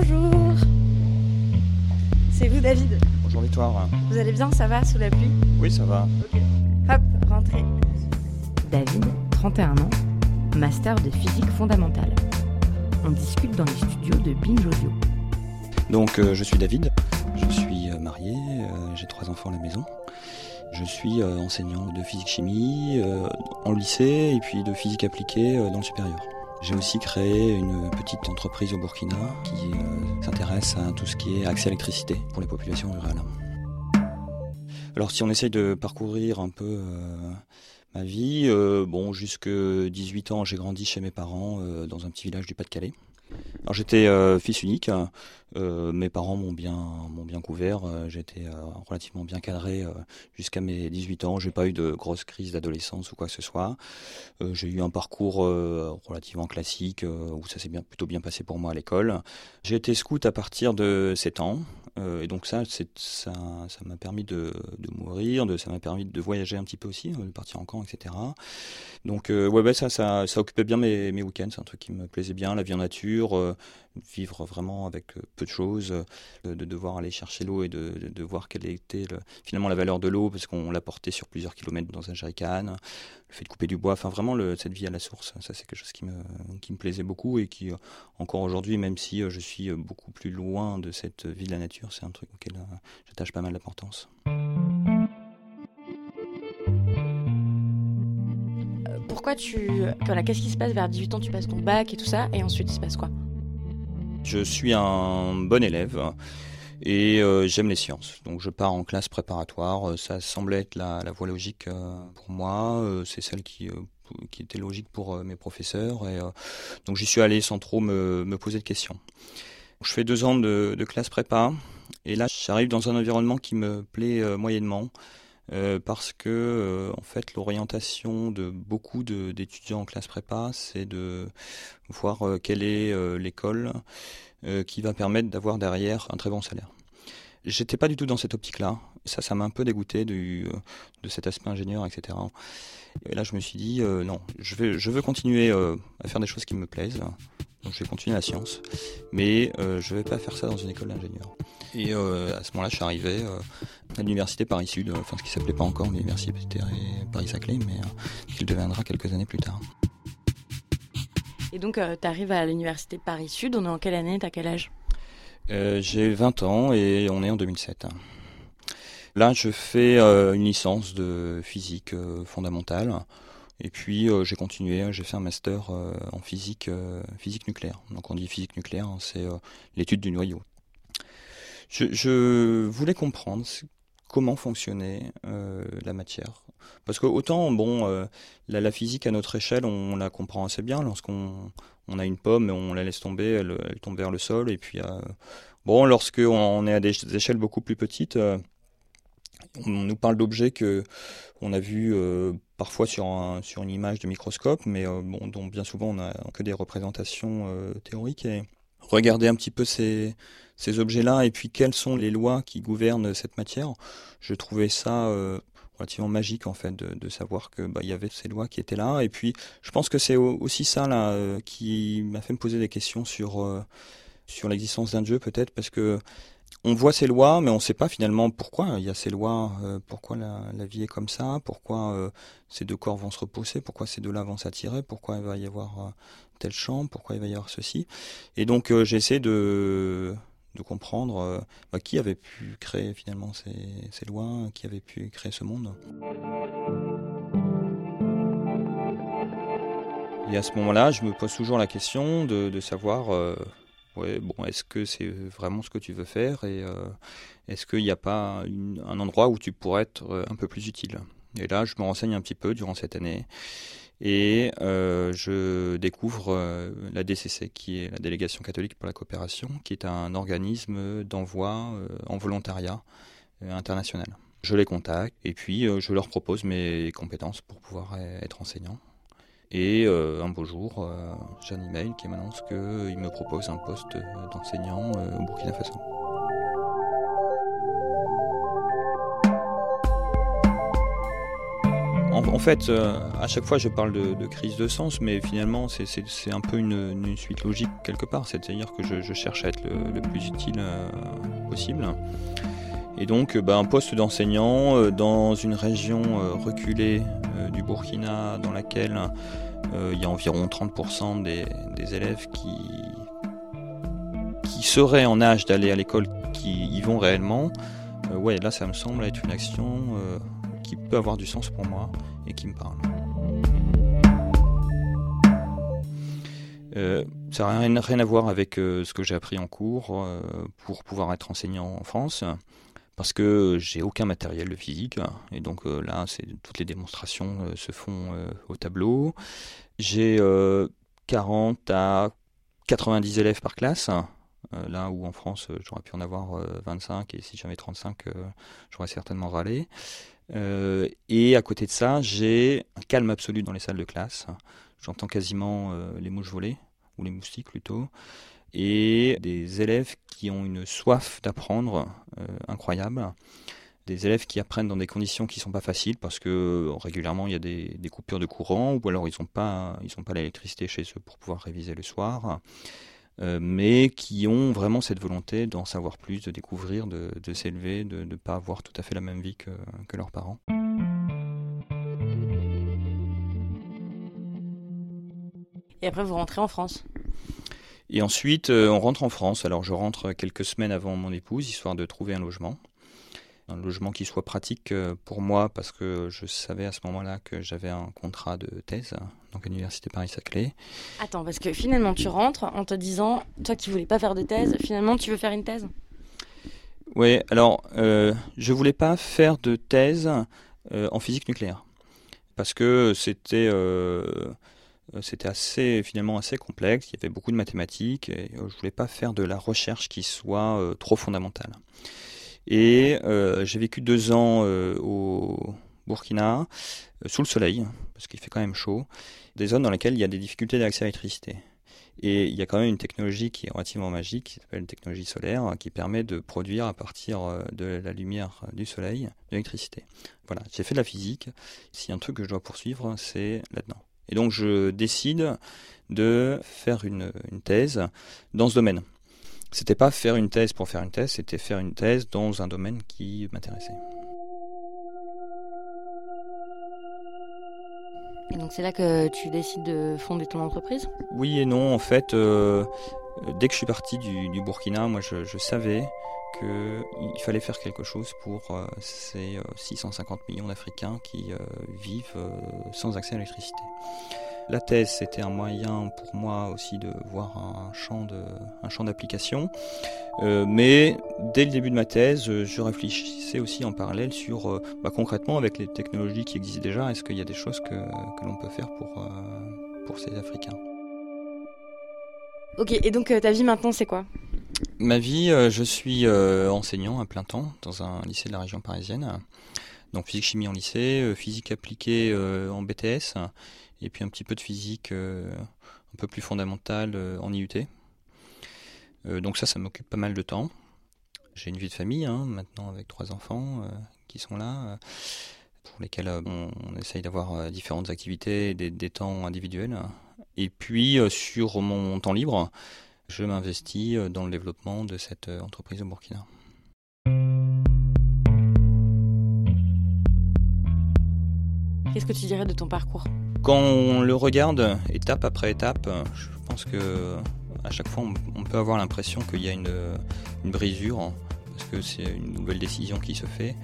Bonjour. C'est vous David Bonjour Victoire. Vous allez bien, ça va sous la pluie Oui, ça va. Ok. Hop, rentrez. David, 31 ans, master de physique fondamentale. On discute dans les studios de Binge Audio. Donc euh, je suis David, je suis euh, marié, euh, j'ai trois enfants à la maison. Je suis euh, enseignant de physique-chimie euh, en lycée et puis de physique appliquée dans le supérieur. J'ai aussi créé une petite entreprise au Burkina qui euh, s'intéresse à tout ce qui est accès à l'électricité pour les populations rurales. Alors si on essaye de parcourir un peu euh, ma vie, euh, bon jusque 18 ans j'ai grandi chez mes parents dans un petit village du Pas-de-Calais. J'étais euh, fils unique, euh, mes parents m'ont bien m'ont bien couvert, euh, j'étais relativement bien cadré jusqu'à mes 18 ans, j'ai pas eu de grosses crises d'adolescence ou quoi que ce soit. J'ai eu un parcours relativement classique où ça s'est plutôt bien passé pour moi à l'école. J'ai été scout à partir de 7 ans et donc ça ça ça m'a permis de mourir, de ça m'a permis de voyager un petit peu aussi, de partir en camp etc. Donc ouais, ouais ça ça ça occupait bien mes week-ends, c'est un truc qui me plaisait bien, la vie en nature, euh, vivre vraiment avec euh, peu de choses, euh, de devoir aller chercher l'eau et de, de, voir quelle était le- finalement la valeur de l'eau parce qu'on la portait sur plusieurs kilomètres dans un jerrycan, le fait de couper du bois, enfin vraiment cette vie à la source, ça c'est quelque chose qui me, qui me plaisait beaucoup et qui encore aujourd'hui, même si je suis beaucoup plus loin de cette vie de la nature, c'est un truc auquel j'attache pas mal d'importance. Pourquoi tu. Qu'est-ce qui se passe vers 18 ans Tu passes ton bac et tout ça, et ensuite il se passe quoi? Je suis un bon élève et euh, j'aime les sciences. Donc je pars en classe préparatoire. Euh, Ça semblait être la, voie logique euh, pour moi. C'est celle qui, était logique pour mes professeurs. Et, donc j'y suis allé sans trop me, poser de questions. Je fais deux ans de, classe prépa et là j'arrive dans un environnement qui me plaît moyennement. Euh, parce que euh, en fait l'orientation de beaucoup d'étudiants en classe prépa c'est de voir euh, quelle est l'école qui va permettre d'avoir derrière un très bon salaire. J'étais pas du tout dans cette optique-là. Ça, ça m'a un peu dégoûté de cet aspect ingénieur, etc. Et là, je me suis dit, non, je veux, je veux continuer à faire des choses qui me plaisent. Donc, je vais continuer la science, mais je vais pas faire ça dans une école d'ingénieur. Et euh, à ce moment-là, je suis arrivé euh, à l'université Paris Sud, enfin ce qui s'appelait pas encore l'université Paris Saclay, mais euh, qui le deviendra quelques années plus tard. Et donc, tu arrives à l'université Paris Sud, on est en quelle année T'as quel âge? J'ai 20 ans et on est en 2007. Là, je fais une licence de physique fondamentale. Et puis, euh, j'ai continué, j'ai fait un master euh, en physique, euh, physique nucléaire. Donc, on dit physique nucléaire, hein, c'est l'étude du noyau. Je, voulais comprendre comment fonctionnait euh, la matière. Parce que autant, bon, euh, la, physique à notre échelle, on, la comprend assez bien. Lorsqu'on on a une pomme on la laisse tomber, elle, tombe vers le sol. Et puis, euh, bon, lorsque on est à des échelles beaucoup plus petites, on nous parle d'objets que on a vus parfois sur, un, sur une image de microscope, mais dont bien souvent on n'a que des représentations théoriques. Regarder un petit peu ces, objets-là et puis quelles sont les lois qui gouvernent cette matière, je trouvais ça euh, relativement magique en fait de, savoir que bah, il y avait ces lois qui étaient là. Et puis je pense que c'est au- aussi ça là euh, qui m'a fait me poser des questions sur euh, sur l'existence d'un dieu peut-être parce que on voit ces lois, mais on ne sait pas finalement pourquoi il y a ces lois, euh, pourquoi la, vie est comme ça, pourquoi euh, ces deux corps vont se reposer, pourquoi ces deux-là vont s'attirer, pourquoi il va y avoir euh, tel champ, pourquoi il va y avoir ceci. Et donc essayé de, comprendre bah, qui avait pu créer finalement ces, lois, qui avait pu créer ce monde. Et à ce moment-là, je me pose toujours la question de, savoir, ouais, bon, est-ce que c'est vraiment ce que tu veux faire et euh, est-ce qu'il n'y a pas une- un endroit où tu pourrais être euh, un peu plus utile? Et là, je me renseigne un petit peu durant cette année et euh, je découvre la DCC, qui est la Délégation catholique pour la coopération, qui est un organisme d'envoi en volontariat international. Je les contacte et puis je leur propose mes compétences pour pouvoir être enseignant. Et euh, un beau jour, euh, j'ai un email qui m'annonce qu'il me propose un poste euh, d'enseignant euh, au Burkina Faso. En fait, euh, à chaque fois, je parle de, crise de sens, mais finalement, c'est un peu une, suite logique quelque part. C'est-à-dire que je, cherche à être le, plus utile euh, possible. Et donc, bah, un poste d'enseignant euh, dans une région reculée du Burkina, dans laquelle il y a environ 30% des, élèves qui, qui seraient en âge d'aller à l'école, qui y vont réellement. ouais, là, ça me semble être une action qui peut avoir du sens pour moi et qui me parle. Euh, ça n'a rien, à voir avec euh, ce que j'ai appris en cours euh, pour pouvoir être enseignant en France, parce que j'ai aucun matériel de physique, et donc là, c'est, toutes les démonstrations se font au tableau. J'ai 40 à 90 élèves par classe, là où en France j'aurais pu en avoir 25, et si j'avais 35, j'aurais certainement râlé. Euh, et à côté de ça, j'ai un calme absolu dans les salles de classe. J'entends quasiment euh, les mouches voler, ou les moustiques plutôt, et des élèves qui ont une soif d'apprendre euh, incroyable. Des élèves qui apprennent dans des conditions qui ne sont pas faciles parce que régulièrement il y a des, coupures de courant ou alors ils n'ont pas, pas l'électricité chez eux pour pouvoir réviser le soir. Euh, mais qui ont vraiment cette volonté d'en savoir plus, de découvrir, de, s'élever, de ne pas avoir tout à fait la même vie que, leurs parents. Et après, vous rentrez en France? Et ensuite, euh, on rentre en France. Alors, je rentre quelques semaines avant mon épouse, histoire de trouver un logement un logement qui soit pratique euh, pour moi parce que je savais à ce moment-là que j'avais un contrat de thèse, donc à l'université Paris-Saclay. Attends, parce que finalement tu rentres en te disant, toi qui voulais pas faire de thèse, finalement tu veux faire une thèse? Oui, alors euh, je voulais pas faire de thèse euh, en physique nucléaire parce que c'était euh, c'était assez finalement assez complexe, il y avait beaucoup de mathématiques et je voulais pas faire de la recherche qui soit trop fondamentale. Et euh, j'ai vécu deux ans euh, au Burkina, euh, sous le soleil, parce qu'il fait quand même chaud, des zones dans lesquelles il y a des difficultés d'accès à l'électricité. Et il y a quand même une technologie qui est relativement magique, qui s'appelle une technologie solaire, qui permet de produire à partir de la lumière du soleil de l'électricité. Voilà, j'ai fait de la physique. S'il y a un truc que je dois poursuivre, c'est là-dedans. Et donc je décide de faire une, une thèse dans ce domaine c'était pas faire une thèse pour faire une thèse, c'était faire une thèse dans un domaine qui m'intéressait. Et donc c'est là que tu décides de fonder ton entreprise? Oui et non, en fait, euh, dès que je suis parti du, Burkina, moi je, savais qu'il fallait faire quelque chose pour euh, ces 650 euh, millions d'Africains qui vivent sans accès à l'électricité. La thèse, c'était un moyen pour moi aussi de voir un champ d'application. Euh, mais dès le début de ma thèse, je réfléchissais aussi en parallèle sur euh, bah, concrètement avec les technologies qui existent déjà, est-ce qu'il y a des choses que, que l'on peut faire pour, euh, pour ces Africains? Ok, et donc ta vie maintenant c'est quoi? Ma vie, je suis enseignant à plein temps dans un lycée de la région parisienne. Donc physique chimie en lycée, physique appliquée en BTS et puis un petit peu de physique euh, un peu plus fondamentale euh, en IUT. Euh, donc ça, ça m'occupe pas mal de temps. J'ai une vie de famille hein, maintenant avec trois enfants qui sont là, pour lesquels on, essaye d'avoir différentes activités, des, des, temps individuels. Et puis sur mon temps libre, je m'investis dans le développement de cette entreprise au Burkina. Qu'est-ce que tu dirais de ton parcours? Quand on le regarde étape après étape, je pense que à chaque fois on, peut avoir l'impression qu'il y a une, brisure parce que c'est une nouvelle décision qui se fait.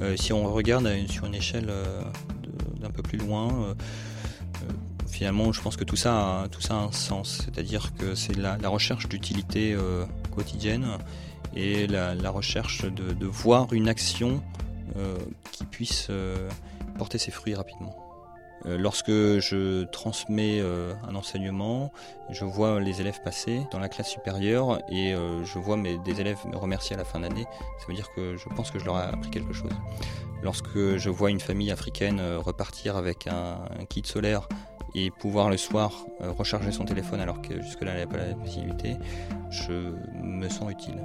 Euh, si on regarde sur une échelle euh, d'un peu plus loin, euh, finalement je pense que tout ça a, tout ça a un sens, c'est-à-dire que c'est la, recherche d'utilité quotidienne et la, recherche de, voir une action qui puisse porter ses fruits rapidement. Euh, lorsque je transmets euh, un enseignement, je vois les élèves passer dans la classe supérieure et euh, je vois des élèves me remercier à la fin d'année. Ça veut dire que je pense que je leur ai appris quelque chose. Lorsque je vois une famille africaine repartir avec un, kit solaire et pouvoir le soir recharger son téléphone alors que jusque-là elle n'avait pas la possibilité, je me sens utile.